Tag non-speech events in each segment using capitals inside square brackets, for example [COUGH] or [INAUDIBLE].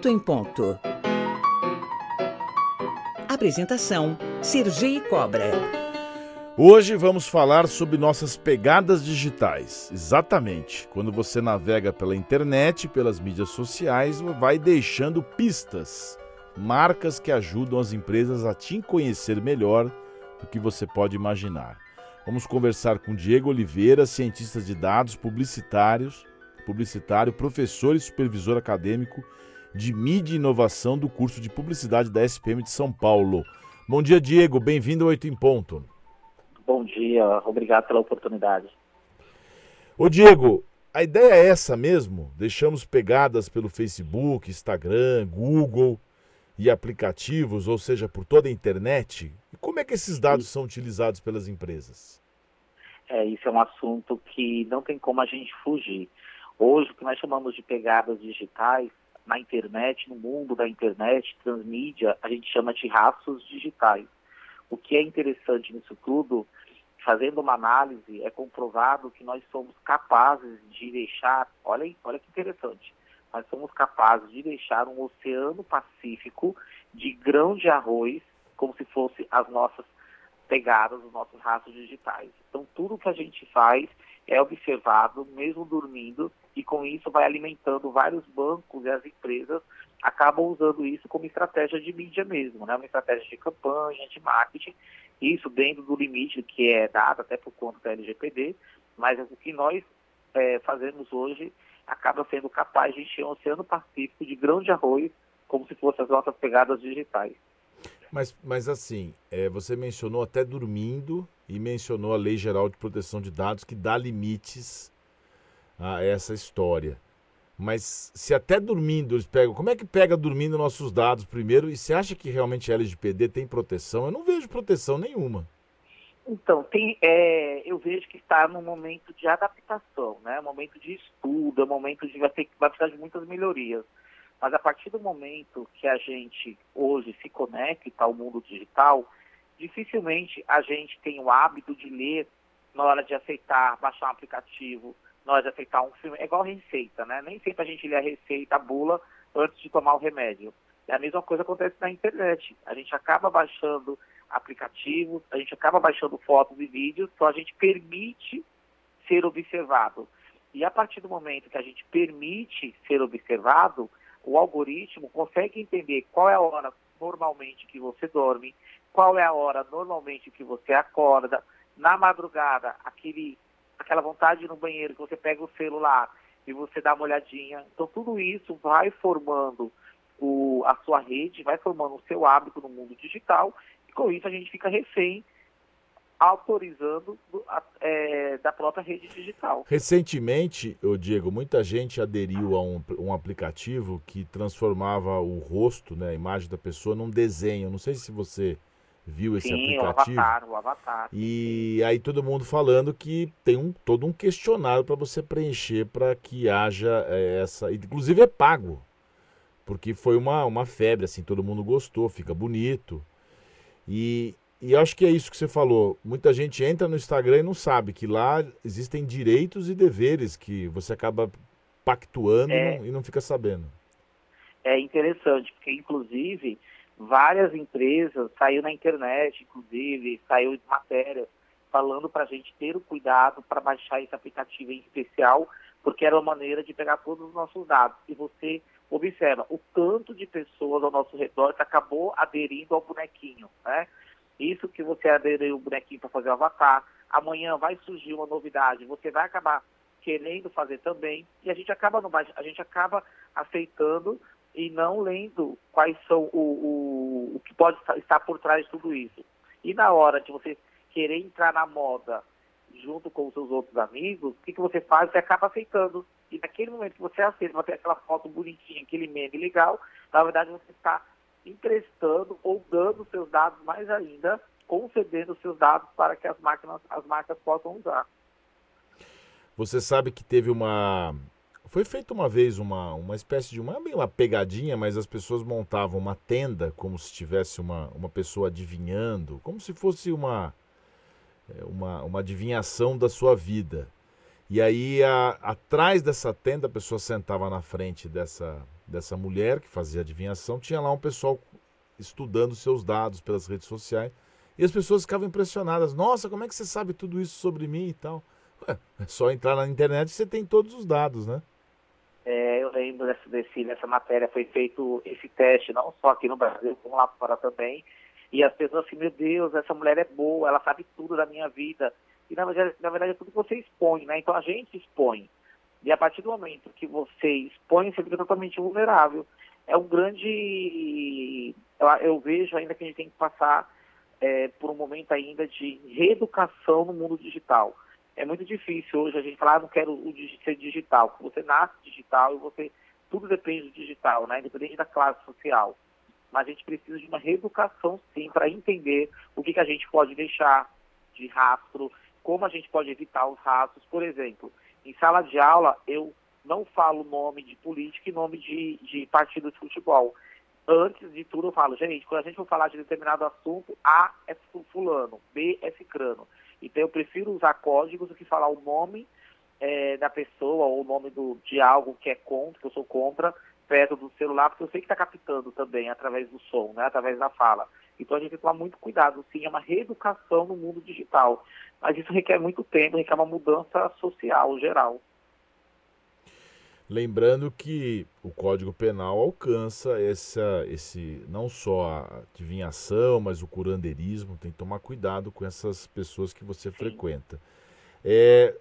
Oito em ponto. Apresentação: Sergi Cobra. Hoje vamos falar sobre nossas pegadas digitais. Exatamente. Quando você navega pela internet, pelas mídias sociais, vai deixando pistas, marcas que ajudam as empresas a te conhecer melhor do que você pode imaginar. Vamos conversar com Diego Oliveira, cientista de dados, publicitários, publicitário, professor e supervisor acadêmico de mídia e inovação do curso de publicidade da SPM de São Paulo. Bom dia, Diego. Bem-vindo ao Oito em Ponto. Bom dia. Obrigado pela oportunidade. Ô, Diego, a ideia é essa mesmo? Deixamos pegadas pelo Facebook, Instagram, Google e aplicativos, ou seja, por toda a internet? E como é que esses dados são utilizados pelas empresas? É, isso é um assunto que não tem como a gente fugir. Hoje, o que nós chamamos de pegadas digitais, na internet, no mundo da internet, transmídia, a gente chama de rastros digitais. O que é interessante nisso tudo, fazendo uma análise, é comprovado que nós somos capazes de deixar, olha, olha que interessante, nós somos capazes de deixar um oceano pacífico de grão de arroz, como se fosse as nossas pegadas, os nossos rastros digitais. Então, tudo que a gente faz é observado, mesmo dormindo, e com isso vai alimentando vários bancos e as empresas acabam usando isso como estratégia de mídia mesmo, né? uma estratégia de campanha, de marketing, isso dentro do limite que é dado até por conta da LGPD, mas o que nós é, fazemos hoje acaba sendo capaz de encher o Oceano Pacífico de grão de arroz, como se fossem as nossas pegadas digitais. Mas, mas assim, é, você mencionou até dormindo e mencionou a Lei Geral de Proteção de Dados que dá limites a essa história. Mas se até dormindo eles pegam, como é que pega dormindo nossos dados primeiro? E você acha que realmente a LGPD tem proteção? Eu não vejo proteção nenhuma. Então, tem, é, eu vejo que está num momento de adaptação, né? Momento de estudo, momento de vai, ter, vai precisar de muitas melhorias. Mas a partir do momento que a gente hoje se conecta ao mundo digital, dificilmente a gente tem o hábito de ler na hora de aceitar, baixar um aplicativo, de aceitar um filme. É igual receita, né? Nem sempre a gente lê a receita, a bula, antes de tomar o remédio. E a mesma coisa acontece na internet. A gente acaba baixando aplicativos, a gente acaba baixando fotos e vídeos, só a gente permite ser observado. E a partir do momento que a gente permite ser observado, o algoritmo consegue entender qual é a hora normalmente que você dorme, qual é a hora normalmente que você acorda, na madrugada, aquele, aquela vontade no banheiro que você pega o celular e você dá uma olhadinha. Então tudo isso vai formando o, a sua rede, vai formando o seu hábito no mundo digital e com isso a gente fica refém autorizando é, da própria rede digital. Recentemente, o Diego, muita gente aderiu a um, um, aplicativo que transformava o rosto, né, a imagem da pessoa, num desenho. Não sei se você viu esse Sim, aplicativo. O avatar, o avatar. E aí todo mundo falando que tem um, todo um questionário para você preencher para que haja é, essa. Inclusive é pago. Porque foi uma, uma febre, assim, todo mundo gostou, fica bonito. E, e acho que é isso que você falou. Muita gente entra no Instagram e não sabe que lá existem direitos e deveres que você acaba pactuando é, e não fica sabendo. É interessante, porque inclusive várias empresas saiu na internet, inclusive, saiu de matéria falando para a gente ter o cuidado para baixar esse aplicativo em especial, porque era uma maneira de pegar todos os nossos dados. E você observa o tanto de pessoas ao nosso redor que acabou aderindo ao bonequinho, né? Isso que você aderiu o bonequinho para fazer o avatar. Amanhã vai surgir uma novidade, você vai acabar querendo fazer também, e a gente acaba no, a gente acaba aceitando e não lendo quais são o, o, o que pode estar por trás de tudo isso. E na hora de você querer entrar na moda junto com os seus outros amigos, o que, que você faz? Você acaba aceitando. E naquele momento que você aceita, você tem aquela foto bonitinha, aquele meme legal, na verdade você está emprestando ou dando seus dados mais ainda, concedendo seus dados para que as máquinas, as marcas possam usar. Você sabe que teve uma. Foi feita uma vez uma, uma espécie de uma, uma pegadinha, mas as pessoas montavam uma tenda como se tivesse uma, uma pessoa adivinhando, como se fosse uma, é, uma, uma adivinhação da sua vida. E aí, a, atrás dessa tenda, a pessoa sentava na frente dessa, dessa mulher que fazia adivinhação, tinha lá um pessoal estudando seus dados pelas redes sociais. E as pessoas ficavam impressionadas. Nossa, como é que você sabe tudo isso sobre mim e tal? Ué, é só entrar na internet e você tem todos os dados, né? É, eu lembro desse, desse, dessa matéria, foi feito esse teste, não só aqui no Brasil, como lá fora também. E as pessoas assim, meu Deus, essa mulher é boa, ela sabe tudo da minha vida. E na verdade, na verdade é tudo que você expõe, né? Então a gente expõe. E a partir do momento que você expõe, você fica totalmente vulnerável. É um grande. Eu, eu vejo ainda que a gente tem que passar é, por um momento ainda de reeducação no mundo digital. É muito difícil hoje a gente falar, ah, não quero ser digital. Você nasce digital e você. Tudo depende do digital, né? Independente da classe social. Mas a gente precisa de uma reeducação, sim, para entender o que, que a gente pode deixar de rastro, como a gente pode evitar os rastros. Por exemplo, em sala de aula, eu não falo nome de política e nome de, de partido de futebol. Antes de tudo, eu falo, gente, quando a gente for falar de determinado assunto, A é fulano, B é cicrano. Então, eu prefiro usar códigos do que falar o nome é, da pessoa ou o nome do, de algo que é contra, que eu sou contra, perto do celular, porque eu sei que está captando também através do som, né, através da fala. Então a gente tem que tomar muito cuidado, sim, é uma reeducação no mundo digital. Mas isso requer muito tempo, requer uma mudança social geral. Lembrando que o Código Penal alcança essa, esse não só a adivinhação, mas o curandeirismo. Tem que tomar cuidado com essas pessoas que você Sim. frequenta. É,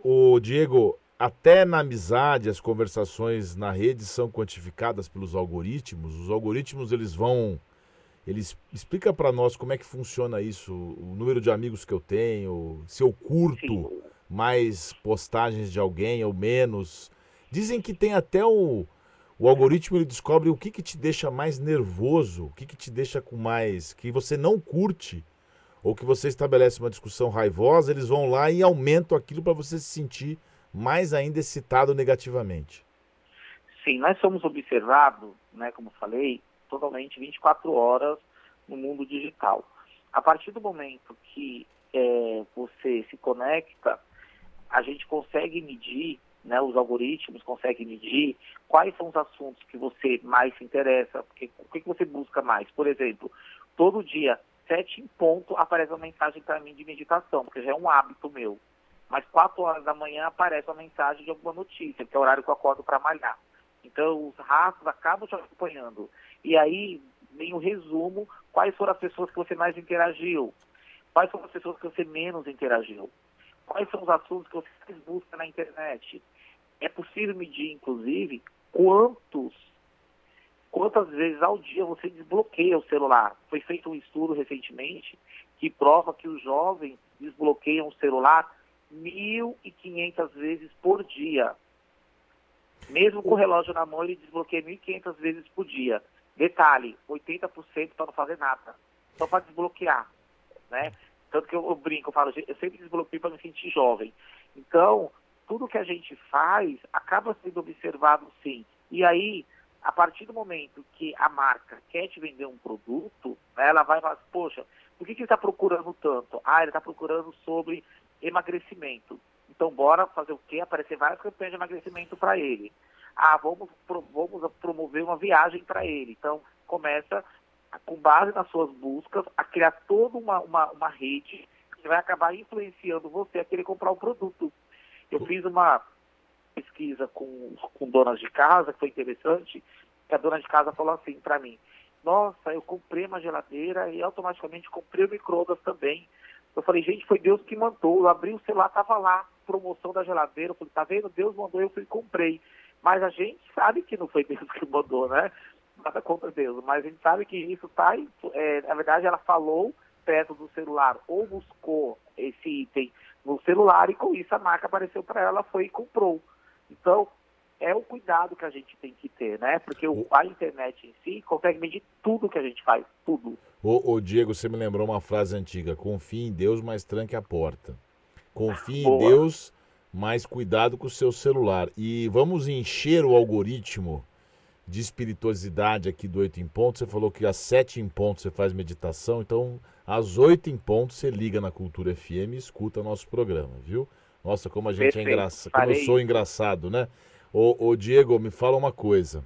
o Diego, até na amizade, as conversações na rede são quantificadas pelos algoritmos. Os algoritmos eles vão eles explica para nós como é que funciona isso, o número de amigos que eu tenho, se eu curto Sim. mais postagens de alguém ou menos. Dizem que tem até o, o algoritmo ele descobre o que, que te deixa mais nervoso, o que, que te deixa com mais. que você não curte, ou que você estabelece uma discussão raivosa, eles vão lá e aumentam aquilo para você se sentir mais ainda excitado negativamente. Sim, nós somos observados, né, como falei, totalmente 24 horas no mundo digital. A partir do momento que é, você se conecta, a gente consegue medir né, os algoritmos conseguem medir quais são os assuntos que você mais se interessa, o que, você busca mais. Por exemplo, todo dia, sete em ponto, aparece uma mensagem para mim de meditação, porque já é um hábito meu. Mas quatro horas da manhã aparece uma mensagem de alguma notícia, que é o horário que eu acordo para malhar. Então, os rastros acabam te acompanhando. E aí, vem o resumo, quais foram as pessoas que você mais interagiu, quais foram as pessoas que você menos interagiu, quais são os assuntos que você mais busca na internet, é possível medir, inclusive, quantos, quantas vezes ao dia você desbloqueia o celular. Foi feito um estudo recentemente que prova que os jovens desbloqueiam o celular 1.500 vezes por dia. Mesmo com o relógio na mão, ele desbloqueia 1.500 vezes por dia. Detalhe, 80% para não fazer nada, só para desbloquear, né? Tanto que eu, eu brinco, eu falo, eu sempre desbloqueio para me sentir jovem. Então, tudo que a gente faz acaba sendo observado sim. E aí, a partir do momento que a marca quer te vender um produto, né, ela vai falar, poxa, por que, que ele está procurando tanto? Ah, ele está procurando sobre emagrecimento. Então, bora fazer o quê? Aparecer várias campanhas de emagrecimento para ele. Ah, vamos, vamos promover uma viagem para ele. Então, começa, com base nas suas buscas, a criar toda uma, uma, uma rede que vai acabar influenciando você a querer comprar o produto. Eu fiz uma pesquisa com, com donas de casa, que foi interessante, que a dona de casa falou assim para mim, nossa, eu comprei uma geladeira e automaticamente comprei o micro-ondas também. Eu falei, gente, foi Deus que mandou. Eu abri o celular, tava lá, promoção da geladeira. Eu falei, tá vendo? Deus mandou, eu fui e comprei. Mas a gente sabe que não foi [LAUGHS] Deus que mandou, né? Nada contra Deus. Mas a gente sabe que isso tá, é, na verdade, ela falou perto do celular ou buscou esse item no celular e com isso a marca apareceu para ela, foi e comprou. Então, é o cuidado que a gente tem que ter, né? Porque o, a internet em si consegue medir tudo que a gente faz, tudo. Ô, ô Diego, você me lembrou uma frase antiga: confie em Deus, mas tranque a porta. Confie Boa. em Deus, mas cuidado com o seu celular. E vamos encher o algoritmo de espirituosidade aqui do Oito em Ponto. Você falou que às sete em ponto você faz meditação, então às oito em ponto você liga na Cultura FM e escuta nosso programa, viu? Nossa, como a gente é Perfeito. é engraçado, como eu sou engraçado, né? Ô, ô, Diego, me fala uma coisa.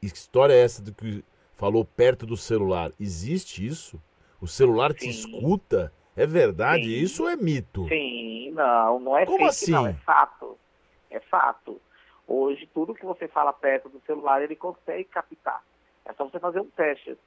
história é essa do que falou perto do celular? Existe isso? O celular te Sim. escuta? É verdade? Sim. Isso é mito? Sim, não, não é Como fake, assim? não, é fato. É fato. Hoje, tudo que você fala perto do celular, ele consegue captar. É só você fazer um teste,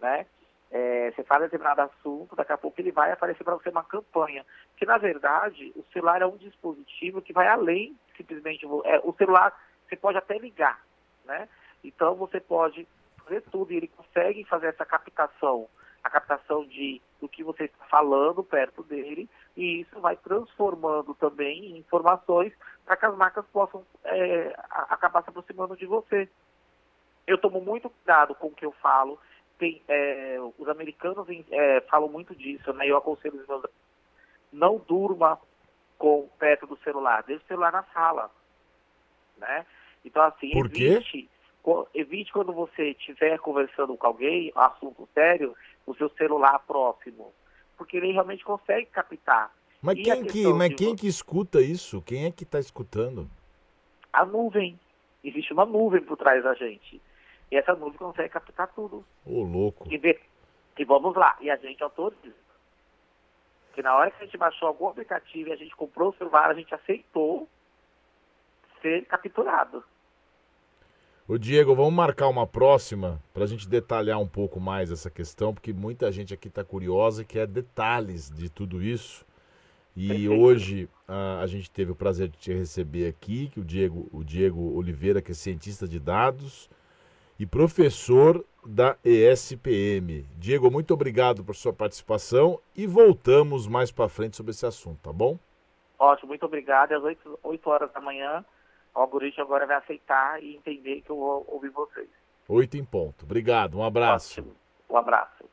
né? É, você fala determinado assunto, daqui a pouco ele vai aparecer para você uma campanha. Que, na verdade, o celular é um dispositivo que vai além, simplesmente, é, o celular, você pode até ligar, né? Então, você pode fazer tudo e ele consegue fazer essa captação, captação de, do que você está falando perto dele, e isso vai transformando também em informações para que as marcas possam é, acabar se aproximando de você. Eu tomo muito cuidado com o que eu falo. Tem, é, os americanos é, falam muito disso, né? Eu aconselho os meus não durma com perto do celular, deixe o celular na sala, né? Então assim, Por quê? co- evite quando você estiver conversando com alguém, assunto sério, o seu celular próximo, porque ele realmente consegue captar Mas E quem que, mas de quem vo- que escuta isso? Quem é que está escutando? a nuvem. Existe uma nuvem por trás da gente. E essa nuvem consegue captar tudo. Ô, louco. E, vê- e vamos lá, e a gente autoriza. Porque na hora que a gente baixou algum aplicativo e a gente comprou o celular, a gente aceitou ser capturado. Ô, Diego, vamos marcar uma próxima para a gente detalhar um pouco mais essa questão, porque muita gente aqui está curiosa e quer detalhes de tudo isso. E Perfeito. hoje a, a gente teve o prazer de te receber aqui, que o Diego, o Diego Oliveira, que é cientista de dados e professor da ESPM. Diego, muito obrigado por sua participação e voltamos mais para frente sobre esse assunto, tá bom? Ótimo, muito obrigado. Às 8, 8 horas da manhã, o algoritmo agora vai aceitar e entender que eu vou ouvir vocês. Oito em ponto. Obrigado, um abraço. Ótimo. Um abraço.